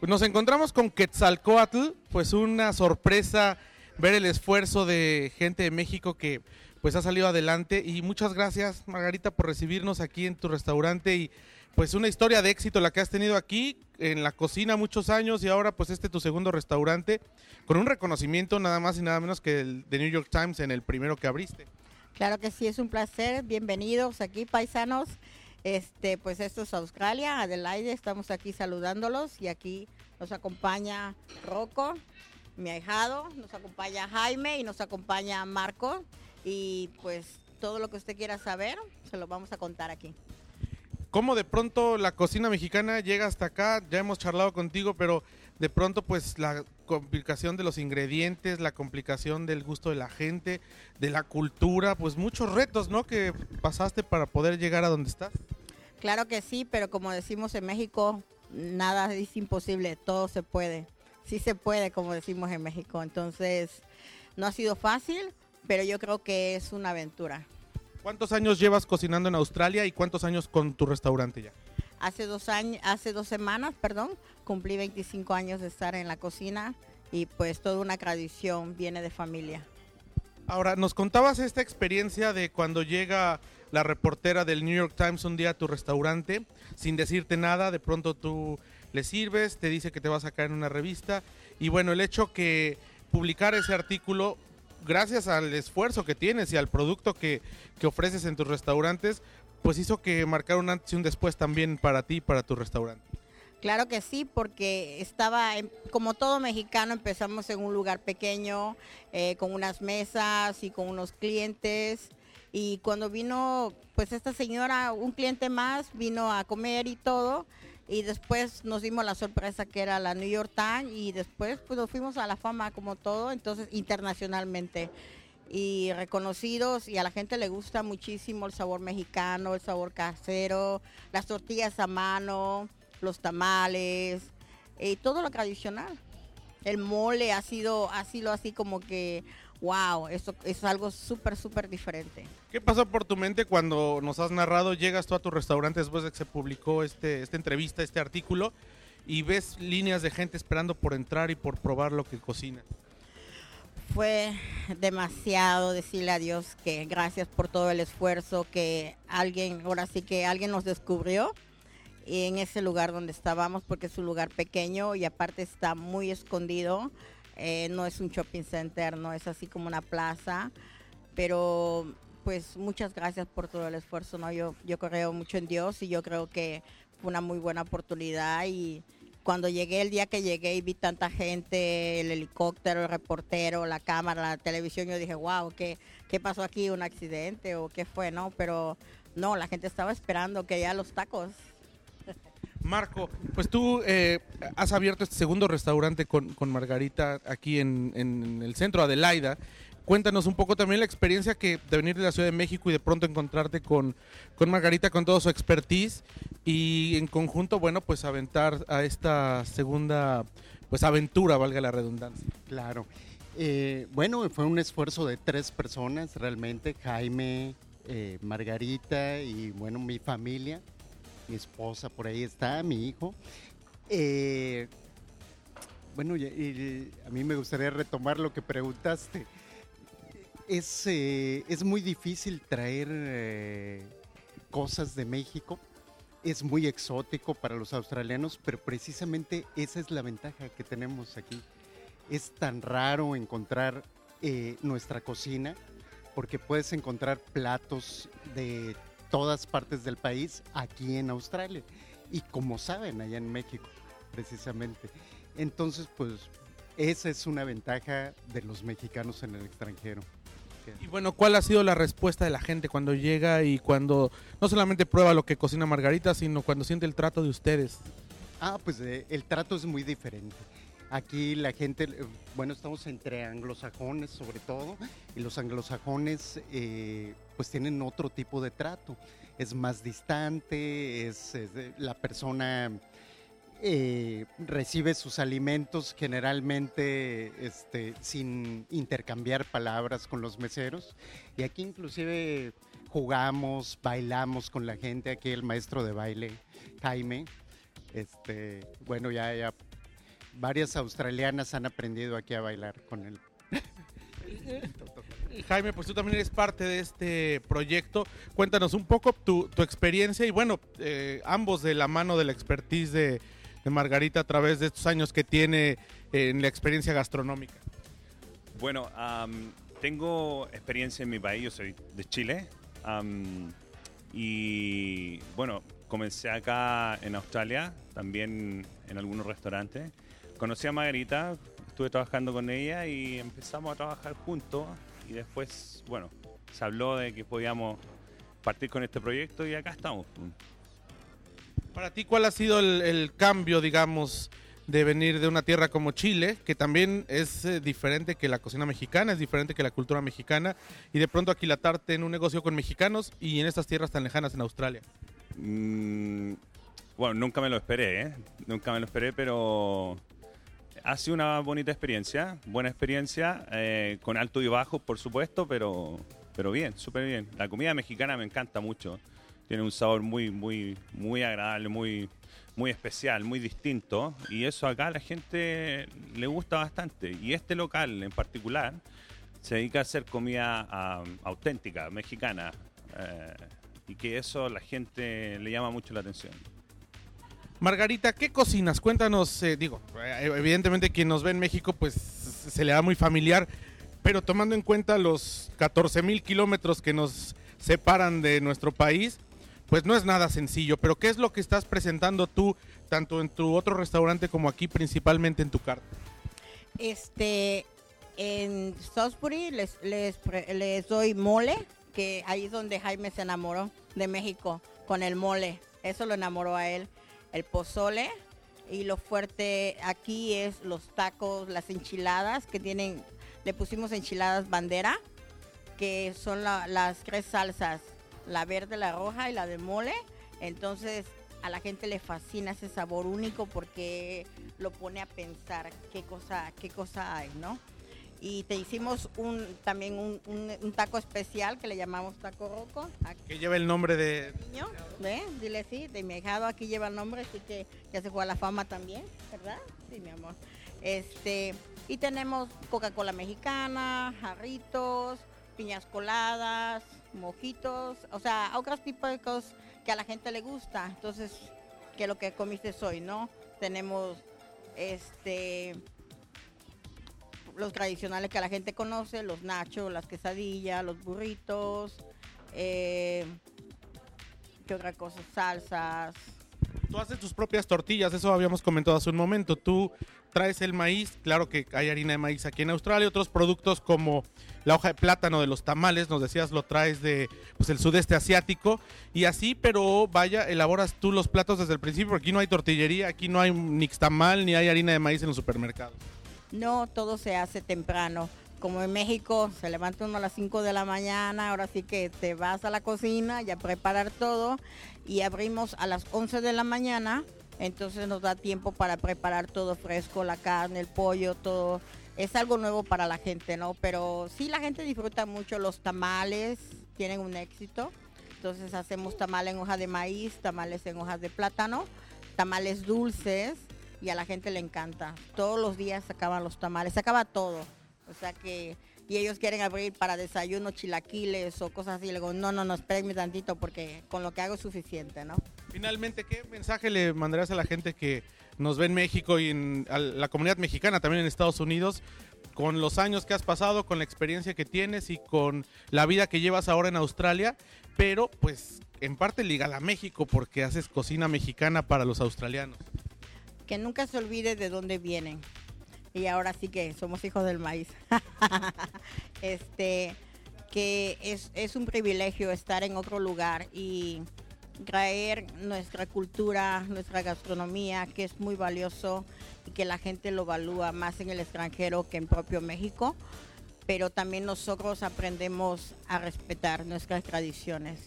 Pues nos encontramos con Quetzalcoatl, pues una sorpresa ver el esfuerzo de gente de México que pues ha salido adelante y muchas gracias Margarita por recibirnos aquí en tu restaurante y pues una historia de éxito la que has tenido aquí en la cocina muchos años y ahora pues este tu segundo restaurante con un reconocimiento nada más y nada menos que el de New York Times en el primero que abriste. Claro que sí, es un placer. Bienvenidos aquí, paisanos. Este, pues esto es Australia, Adelaide, estamos aquí saludándolos y aquí nos acompaña Rocco, mi ahijado, nos acompaña Jaime y nos acompaña Marco y pues todo lo que usted quiera saber se lo vamos a contar aquí. ¿Cómo de pronto la cocina mexicana llega hasta acá? Ya hemos charlado contigo, pero de pronto pues la complicación de los ingredientes, la complicación del gusto de la gente, de la cultura, pues muchos retos, ¿no? Que pasaste para poder llegar a donde estás. Claro que sí, pero como decimos en México, nada es imposible, todo se puede. Sí se puede, como decimos en México. Entonces, no ha sido fácil, pero yo creo que es una aventura. ¿Cuántos años llevas cocinando en Australia y cuántos años con tu restaurante ya? Hace dos años, hace dos semanas, perdón, cumplí 25 años de estar en la cocina y pues toda una tradición viene de familia. Ahora, nos contabas esta experiencia de cuando llega la reportera del New York Times un día a tu restaurante sin decirte nada, de pronto tú le sirves, te dice que te va a sacar en una revista y bueno, el hecho que publicar ese artículo gracias al esfuerzo que tienes y al producto que, que ofreces en tus restaurantes, pues hizo que marcar un antes y un después también para ti y para tu restaurante. Claro que sí, porque estaba, como todo mexicano, empezamos en un lugar pequeño, eh, con unas mesas y con unos clientes. Y cuando vino, pues esta señora, un cliente más, vino a comer y todo. Y después nos dimos la sorpresa que era la New York Times y después pues nos fuimos a la fama como todo, entonces internacionalmente y reconocidos y a la gente le gusta muchísimo el sabor mexicano, el sabor casero, las tortillas a mano, los tamales y todo lo tradicional. El mole ha sido, ha sido así como que, wow, eso es algo súper, súper diferente. ¿Qué pasó por tu mente cuando nos has narrado, llegas tú a tu restaurante después de que se publicó este, esta entrevista, este artículo, y ves líneas de gente esperando por entrar y por probar lo que cocinas? fue demasiado decirle a Dios que gracias por todo el esfuerzo que alguien, ahora sí que alguien nos descubrió en ese lugar donde estábamos porque es un lugar pequeño y aparte está muy escondido. Eh, no es un shopping center, no es así como una plaza, pero pues muchas gracias por todo el esfuerzo, ¿no? Yo, yo creo mucho en Dios y yo creo que fue una muy buena oportunidad y cuando llegué, el día que llegué y vi tanta gente, el helicóptero, el reportero, la cámara, la televisión, yo dije, wow, ¿qué, qué pasó aquí? ¿Un accidente o qué fue? No, pero no, la gente estaba esperando que ya los tacos. Marco, pues tú eh, has abierto este segundo restaurante con, con Margarita aquí en, en, el centro Adelaida cuéntanos un poco también la experiencia que de venir de la Ciudad de México y de pronto encontrarte con, con Margarita con toda su expertise y en conjunto, bueno, pues aventar a esta segunda pues aventura, valga la redundancia. Claro. Eh, bueno, fue un esfuerzo de tres personas realmente, Jaime, eh, Margarita y bueno, mi familia, mi esposa por ahí está, mi hijo. Eh, bueno, a mí me gustaría retomar lo que preguntaste es, eh, es muy difícil traer eh, cosas de México. Es muy exótico para los australianos, pero precisamente esa es la ventaja que tenemos aquí. Es tan raro encontrar nuestra cocina porque puedes encontrar platos de todas partes del país aquí en Australia y como saben allá en México precisamente. Entonces pues esa es una ventaja de los mexicanos en el extranjero. Y bueno, ¿cuál ha sido la respuesta de la gente cuando llega y cuando no solamente prueba lo que cocina Margarita, sino cuando siente el trato de ustedes? Ah, pues eh, el trato es muy diferente. Aquí la gente, eh, bueno, estamos entre anglosajones sobre todo, y los anglosajones eh, pues tienen otro tipo de trato. Es más distante, es, es la persona eh, recibe sus alimentos generalmente este, sin intercambiar palabras con los meseros. Y aquí inclusive jugamos, bailamos con la gente. Aquí el maestro de baile, Jaime, este, bueno, ya, ya varias australianas han aprendido aquí a bailar con él. Jaime, pues tú también eres parte de este proyecto. Cuéntanos un poco tu, experiencia y bueno, eh, ambos de la mano de la expertise de, Margarita a través de estos años que tiene en la experiencia gastronómica. Bueno, tengo experiencia en mi país, yo soy de Chile. y bueno, comencé acá en Australia, también en algunos restaurantes. Conocí a Margarita, estuve trabajando con ella y empezamos a trabajar juntos. Y después, bueno, se habló de que podíamos partir con este proyecto y acá estamos. Para ti, ¿cuál ha sido el, el cambio, digamos, de venir de una tierra como Chile, que también es eh, diferente que la cocina mexicana, es diferente que la cultura mexicana, y de pronto aquilatarte en un negocio con mexicanos y en estas tierras tan lejanas en Australia? Mm, bueno, nunca me lo esperé, ¿eh? Nunca me lo esperé, pero ha sido una bonita experiencia, buena experiencia, eh, con alto y bajo, por supuesto, pero, pero bien, súper bien. La comida mexicana me encanta mucho. Tiene un sabor muy, muy, muy agradable, muy, muy especial, muy distinto. Y eso acá a la gente le gusta bastante. Y este local en particular se dedica a hacer comida ah, auténtica, mexicana. eh, y que eso a la gente le llama mucho la atención. Margarita, ¿qué cocinas? Cuéntanos, eh, digo, eh, evidentemente quien nos ve en México pues se le da muy familiar, pero tomando en cuenta los 14 mil kilómetros que nos separan de nuestro país, pues no es nada sencillo, pero ¿qué es lo que estás presentando tú, tanto en tu otro restaurante como aquí, principalmente en tu carta? Este, en Salisbury les, les, les doy mole, que ahí es donde Jaime se enamoró de México, con el mole. Eso lo enamoró a él. El pozole y lo fuerte aquí es los tacos, las enchiladas, que tienen, le pusimos enchiladas bandera, que son la- las tres salsas, la verde, la roja y la de mole. Entonces a la gente le fascina ese sabor único porque lo pone a pensar qué cosa, qué cosa hay, ¿no? Y te hicimos un, también un, un- un taco especial que le llamamos taco roco. Aquí, Que lleva el nombre de... niño, ¿ve? Dile sí, de mi hijado aquí lleva el nombre, así que ya se fue a la fama también, ¿verdad? Sí, mi amor. Este, y tenemos Coca-Cola mexicana, jarritos, piñas coladas, mojitos, o sea, otros tipos de cosas que a la gente le gusta. Entonces, que lo que comiste hoy, ¿no? Tenemos este los tradicionales que la gente conoce, los nachos, las quesadillas, los burritos, eh, ¿qué otra cosa? Salsas. Tú haces tus propias tortillas, eso habíamos comentado hace un momento. Tú traes el maíz, claro que hay harina de maíz aquí en Australia, otros productos como la hoja de plátano de los tamales, nos decías lo traes de pues, el sudeste asiático y así, pero vaya, elaboras tú los platos desde el principio, porque aquí no hay tortillería, aquí no hay nixtamal ni hay harina de maíz en los supermercados. No, todo se hace temprano. Como en México se levanta uno a las 5 de la mañana, ahora sí que te vas a la cocina y a preparar todo y abrimos a las 11 de la mañana, entonces nos da tiempo para preparar todo fresco, la carne, el pollo, todo. Es algo nuevo para la gente, ¿no? Pero sí la gente disfruta mucho los tamales, tienen un éxito. Entonces hacemos tamal en hoja de maíz, tamales en hojas de plátano, tamales dulces y a la gente le encanta. Todos los días se acaban los tamales, se acaba todo. O sea que, y ellos quieren abrir para desayuno chilaquiles o cosas así. Le digo, no, no, no, espérenme tantito porque con lo que hago es suficiente, ¿no? Finalmente, ¿qué mensaje le mandarías a la gente que nos ve en México y en a la comunidad mexicana también en Estados Unidos con los años que has pasado, con la experiencia que tienes y con la vida que llevas ahora en Australia, pero pues en parte ligada a México porque haces cocina mexicana para los australianos? Que nunca se olvide de dónde vienen. Y ahora sí que somos hijos del maíz. este, que es, es un privilegio estar en otro lugar y traer nuestra cultura, nuestra gastronomía, que es muy valioso y que la gente lo valúa más en el extranjero que en propio México. Pero también nosotros aprendemos a respetar nuestras tradiciones.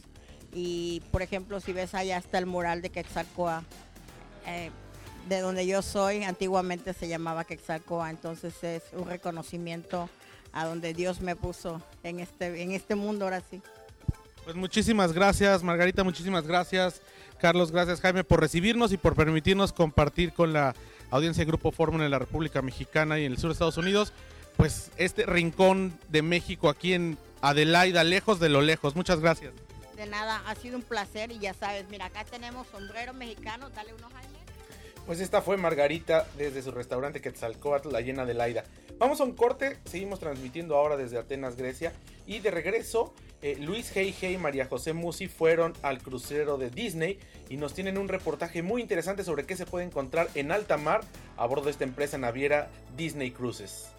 Y por ejemplo, si ves allá está el mural de Quetzalcoatl, eh, de donde yo soy, antiguamente se llamaba Quetzalcoatl, entonces es un reconocimiento a donde Dios me puso en este, en este mundo ahora sí. Pues muchísimas gracias, Margarita, muchísimas gracias, Carlos, gracias, Jaime, por recibirnos y por permitirnos compartir con la audiencia de Grupo Fórmula en la República Mexicana y en el sur de Estados Unidos, pues este rincón de México aquí en Adelaida, lejos de lo lejos. Muchas gracias. De nada, ha sido un placer y ya sabes, mira, acá tenemos sombrero mexicano, dale unos Jaime. Pues esta fue Margarita desde su restaurante Quetzalcóatl, la llena de Laida. Vamos a un corte, seguimos transmitiendo ahora desde Atenas, Grecia. Y de regreso, eh, Luis Hey y María José Musi fueron al crucero de Disney y nos tienen un reportaje muy interesante sobre qué se puede encontrar en alta mar a bordo de esta empresa naviera Disney Cruises.